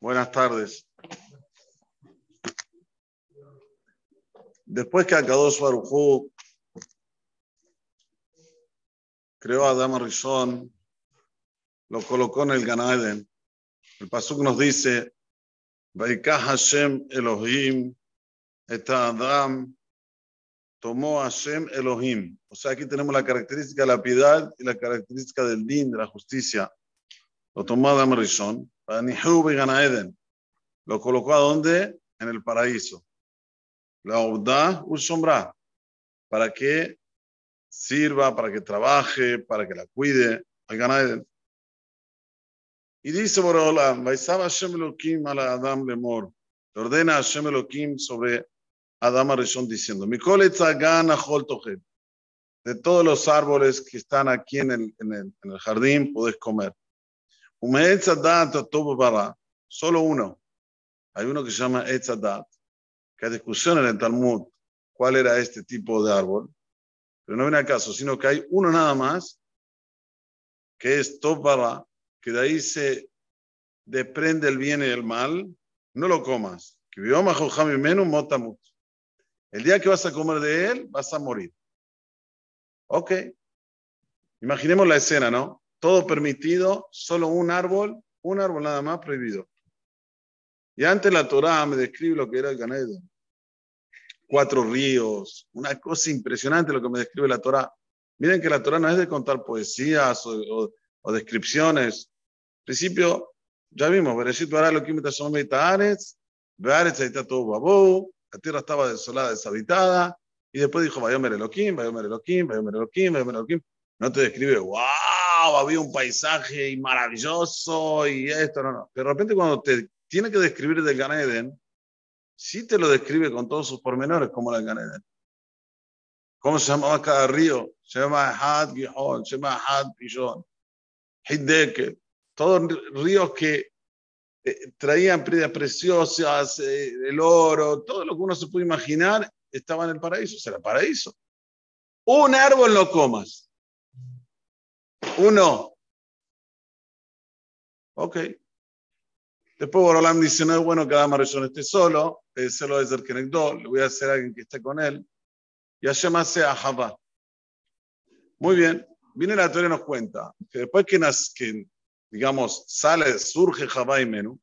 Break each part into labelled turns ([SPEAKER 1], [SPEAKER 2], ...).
[SPEAKER 1] Buenas tardes. Después que Akadosh Barujú creó a Adama Rishon, lo colocó en el Ganaden. El Pasuk nos dice, Vaikah Hashem Elohim, et Adam, tomó Hashem Elohim. O sea, aquí tenemos la característica de la piedad y la característica del din, de la justicia. Lo tomó Adam Rishon. Lo colocó a dónde? En el paraíso. La Uda Sombra, para que sirva, para que trabaje, para que la cuide. Al Ganaeden. Y dice Borolam, Vaisaba Hashem Elohim a la Adam Lemor. Le ordena Hashem Elohim sobre Adam Arishon diciendo, Tohet. De todos los árboles que están aquí en el, en el, en el jardín, podés comer. Solo uno. Hay uno que se llama Etzadat, que hay discusión en el Talmud cuál era este tipo de árbol, pero no viene al caso, sino que hay uno nada más, que es Tov que de ahí se desprende el bien y el mal, no lo comas. El día que vas a comer de él, vas a morir. Ok. Imaginemos la escena, ¿no? Todo permitido, solo un árbol, un árbol nada más prohibido. Y antes la Torah me describe lo que era el Ganeden. Cuatro ríos, una cosa impresionante lo que me describe la Torah. Miren que la Torah no es de contar poesías o, o descripciones. En principio, ya vimos, Bereshit bara lo que ahí está todo babú, la tierra estaba desolada, deshabitada, y después dijo, Vayomer Elohim, Vayomer Elohim, Vayomer Elohim, Vayomer Elohim. No te describe, wow, había un paisaje maravilloso y esto, no, no. De repente cuando te tiene que describir del Gan Eden, sí te lo describe con todos sus pormenores como el Gan Eden. ¿Cómo se llamaba cada río? Se llama Had Gihon, se llama Had Pishon. Hiddekel, todos ríos que eh, traían piedras preciosas, eh, el oro, todo lo que uno se puede imaginar estaba en el paraíso, será paraíso. Un árbol no comas. Uno. Ok. Después Borolam dice, no es bueno que Adama esté solo, se lo de que le voy a hacer a alguien que esté con él. Y Hashem hace a Javá. Muy bien. Viene la teoría y nos cuenta que después que, que digamos, sale, surge Javá y Menú,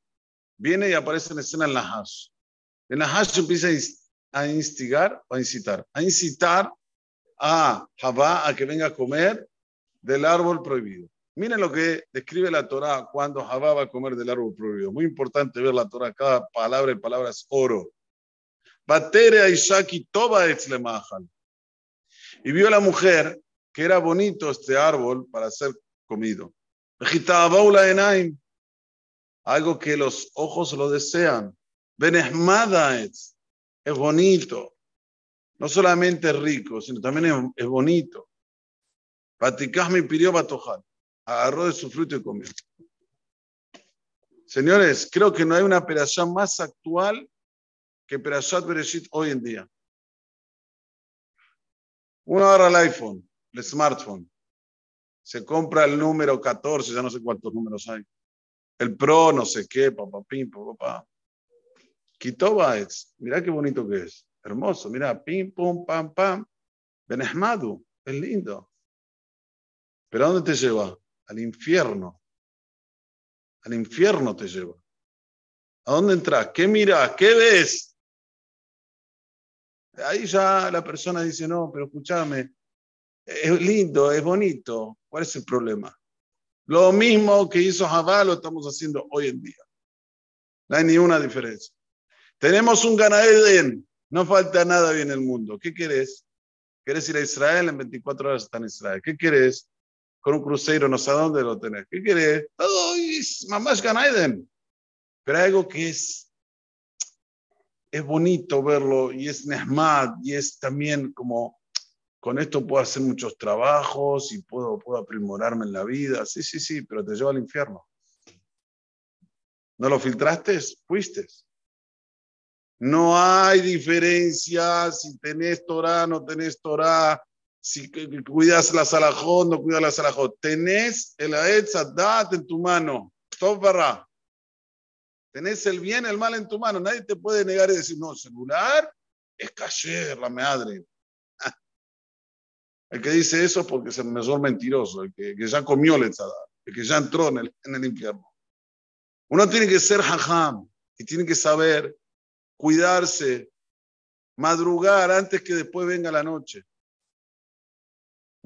[SPEAKER 1] viene y aparece en escena el Nahash. El Nahash empieza a instigar o a incitar. A incitar a Javá a que venga a comer del árbol prohibido. Miren lo que describe la Torah cuando Javá va a comer del árbol prohibido. Muy importante ver la Torah, cada palabra y palabra es oro. Batere a Ishaki toba Y vio la mujer que era bonito este árbol para ser comido. Algo que los ojos lo desean. Benesmada es, es bonito. No solamente es rico, sino también es, bonito. Paticás me pidió batojar. Agarró de su fruto y comió. Señores, creo que no hay una operación más actual que Perashat Bereshit hoy en día. Uno agarra el iPhone el smartphone. Se compra el número 14, ya no sé cuántos números hay. El Pro, no sé qué, papá, pim, papá. Es, mira qué bonito que es. Hermoso, mira, pim, pum, pam, pam. Benesmadu, es lindo. Pero ¿a dónde te lleva? Al infierno. Al infierno te lleva. ¿A dónde entras? ¿Qué miras? ¿Qué ves? Ahí ya la persona dice, no, pero escúchame, es lindo, es bonito. ¿Cuál es el problema? Lo mismo que hizo Javá lo estamos haciendo hoy en día. No hay ni una diferencia. Tenemos un Ganaeden, no falta nada bien en el mundo. ¿Qué querés? ¿Querés ir a Israel? En 24 horas está en Israel. ¿Qué querés? Con un crucero, no sé a dónde lo tenés. ¿Qué querés? Todo es mamás Ganaeden. Pero hay algo que es, es bonito verlo y es Nehmad y es también como con esto puedo hacer muchos trabajos y puedo, puedo aprimorarme en la vida. Sí, sí, sí, pero te lleva al infierno. ¿No lo filtraste? Fuiste. No hay diferencia si tenés Torah, no tenés Torah, si cuidas la salajón, no cuidas la salajón. Tenés el Aetzadat en tu mano. Todo. Tenés el bien el mal en tu mano. Nadie te puede negar y decir, no, celular es cayer, la madre. El que dice eso es porque es el mejor mentiroso, el que, ya comió el el que ya entró en el, en el infierno. Uno tiene que ser hajam y tiene que saber cuidarse, madrugar antes que después venga la noche.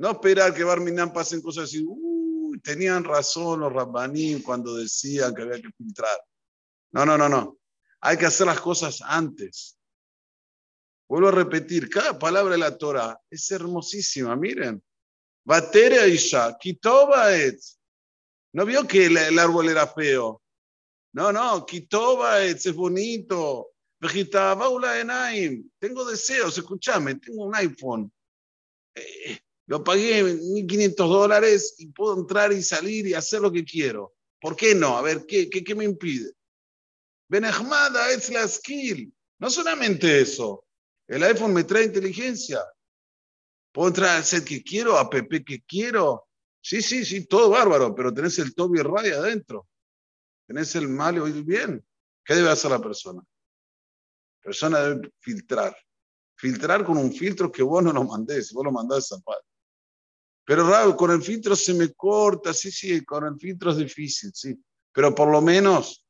[SPEAKER 1] No esperar que Barminan pasen cosas así. Uy, tenían razón los rabbanín cuando decían que había que filtrar. No, no, no, no. Hay que hacer las cosas antes. Vuelvo a repetir, cada palabra de la Torah es hermosísima, miren. Batere Isha, Kitoba ¿No vio que el, árbol era feo? No, no, Kitoba es bonito. Vegitaba Enaim. Tengo deseos, escúchame, tengo un iPhone. Eh, lo pagué 1.500 dólares y puedo entrar y salir y hacer lo que quiero. ¿Por qué no? A ver, ¿qué, qué, qué me impide? Benahmada es la skill. No solamente eso. El iPhone me trae inteligencia. Puedo entrar al set que quiero, a PP que quiero. Sí, sí, sí, todo bárbaro, pero tenés el Toby Ray adentro. Tenés el mal y el bien. ¿Qué debe hacer la persona? La persona debe filtrar. Filtrar con un filtro que vos no lo mandés, vos lo mandás a zapato. Pero raro, con el filtro se me corta, sí, sí, con el filtro es difícil, sí. Pero por lo menos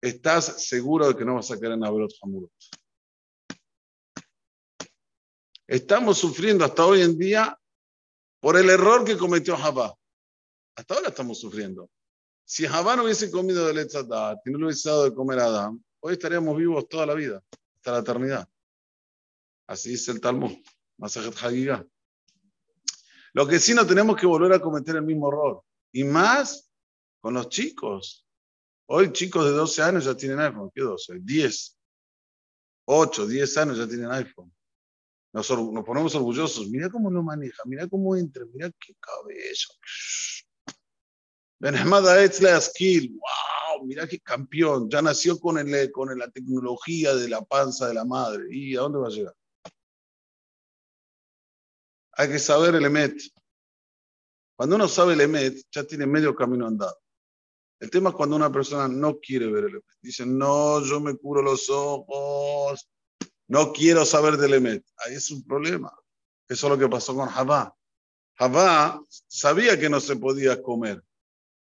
[SPEAKER 1] estás seguro de que no vas a caer en Abrot Hamurot. Estamos sufriendo hasta hoy en día por el error que cometió Jabá. Hasta ahora estamos sufriendo. Si Jabá no hubiese comido de Letzadat y no le hubiese dado de comer a Adán, hoy estaríamos vivos toda la vida, hasta la eternidad. Así dice el Talmud, Masajet Hagigah. Lo que sí no tenemos que volver a cometer el mismo error. Y más con los chicos. Hoy chicos de 12 años ya tienen iPhone. ¿Qué 12? 10. 8, 10 años ya tienen iPhone. Nos, ponemos orgullosos. Mira cómo lo maneja, mira cómo entra, mira qué cabeza. Benemada la Skill, wow, mira qué campeón. Ya nació con, el, con la tecnología de la panza de la madre. ¿Y a dónde va a llegar? Hay que saber el Emet. Cuando uno sabe el Emet, ya tiene medio camino andado. El tema es cuando una persona no quiere ver el Emet. Dice, no, yo me curo los ojos, no quiero saber del Emet. Ahí es un problema. Eso es lo que pasó con Javá. Javá sabía que no se podía comer.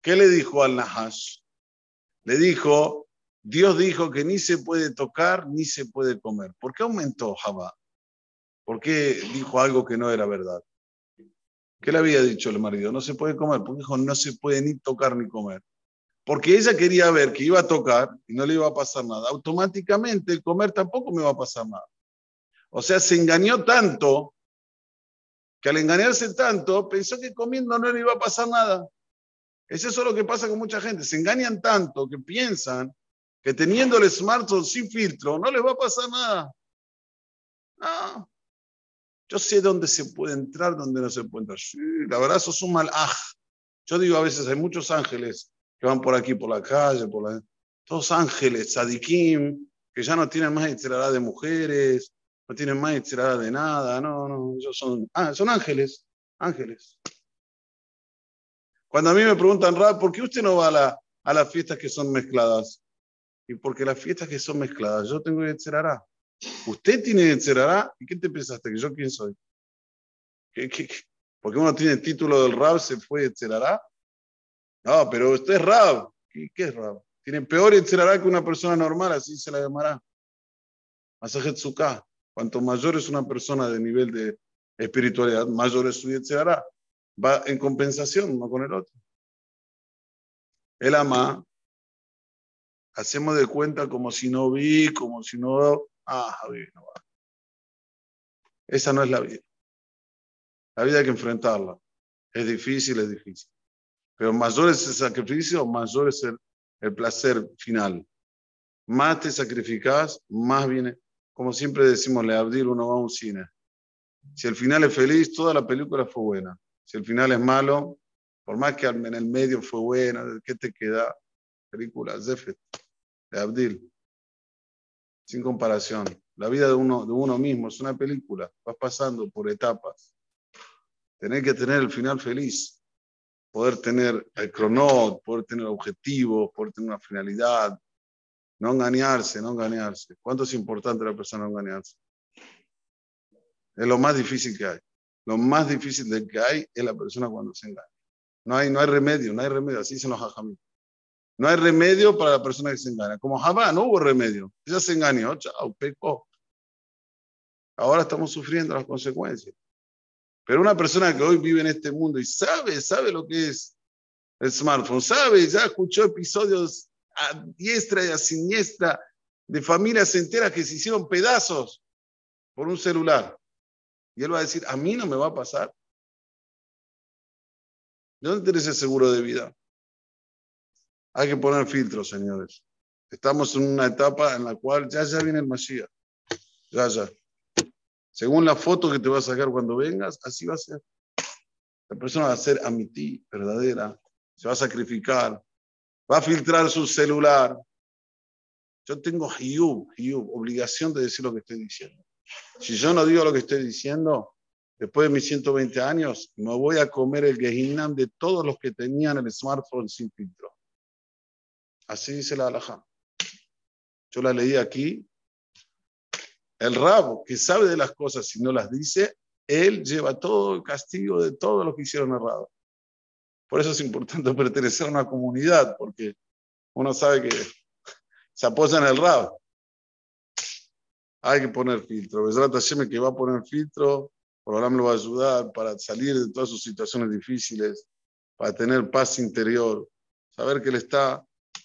[SPEAKER 1] ¿Qué le dijo al Nahash? Le dijo, Dios dijo que ni se puede tocar ni se puede comer. ¿Por qué aumentó Javá? ¿Por qué dijo algo que no era verdad? ¿Qué le había dicho el marido? No se puede comer. Porque dijo, no se puede ni tocar ni comer porque ella quería ver que iba a tocar y no le iba a pasar nada. Automáticamente el comer tampoco me va a pasar nada. O sea, se engañó tanto que al engañarse tanto pensó que comiendo no le iba a pasar nada. Es eso lo que pasa con mucha gente. Se engañan tanto que piensan que teniendo el smartphone sin filtro no les va a pasar nada. No. Yo sé dónde se puede entrar, dónde no se puede entrar. Sí, la verdad, sos un mal aj. Yo digo a veces, hay muchos ángeles que van por aquí, por la calle, por la... todos ángeles, sadikim, que ya no tienen más entrada de mujeres, no tienen más entrada de nada, no, no, ellos son, ah, son ángeles, ángeles. Cuando a mí me preguntan, Rab, ¿por qué usted no va a, la, a las fiestas que son mezcladas? Y porque las fiestas que son mezcladas, yo tengo Yetzerará. Usted tiene Yetzerará, ¿y qué te pensaste? ¿Que yo quién soy? ¿Qué, qué, Porque uno tiene el título del Rab, se fue Yetzerará. No, pero usted es Rab. ¿Qué, es Rab? Tiene peor Yetzerará que una persona normal, así se la llamará. Masajet Cuanto mayor es una persona de nivel de espiritualidad, mayor es su Yetzerará. Va en compensación uno con el otro. El ama, hacemos de cuenta como si no vi, como si no. Ah, Javi, no va. Esa no es la vida. La vida hay que enfrentarla. Es difícil, es difícil. Pero mayor es el sacrificio, mayor es el, placer final. Más te sacrificas, más viene. Como siempre decimos, le Abdil, uno va a un cine. Si el final es feliz, toda la película fue buena. Si el final es malo, por más que en el medio fue buena, ¿qué te queda? Película, Zefet, de Abdil. Sin comparación. La vida de uno, de uno mismo es una película. Vas pasando por etapas. Tenés que tener el final feliz poder tener el cronot, poder tener objetivos, poder tener una finalidad, No engañarse, no engañarse. ¿Cuánto es importante la persona no engañarse? Es lo más difícil que hay. Lo más difícil de que hay es la persona cuando se engaña. No hay, no hay remedio, no hay remedio. Así dicen los hajamim. No hay remedio para la persona que se engaña. Como Jabá, no hubo remedio. Ella se engañó, chao, pecó. Ahora estamos sufriendo las consecuencias. Pero una persona que hoy vive en este mundo y sabe, sabe lo que es el smartphone, sabe, ya escuchó episodios a diestra y a siniestra de familias enteras que se hicieron pedazos por un celular. Y él va a decir, a mí no me va a pasar. ¿De dónde tienes el seguro de vida? Hay que poner filtros, señores. Estamos en una etapa en la cual ya ya viene el Mashiach. Ya, ya. Según la foto que te va a sacar cuando vengas, así va a ser. La persona va a ser amití, verdadera. Se va a sacrificar. Va a filtrar su celular. Yo tengo hiyub, hiyub, obligación de decir lo que estoy diciendo. Si yo no digo lo que estoy diciendo, después de mis 120 años, me voy a comer el Gehinam de todos los que tenían el smartphone sin filtro. Así dice la halajá. Yo la leí aquí. El rabo que sabe de las cosas y no las dice, él lleva todo el castigo de todos los que hicieron errado. Por eso es importante pertenecer a una comunidad, porque uno sabe que se apoya en el rabo. Hay que poner filtro. Besrat Hashem que va a poner filtro, programa lo va a ayudar para salir de todas sus situaciones difíciles, para tener paz interior, saber que él está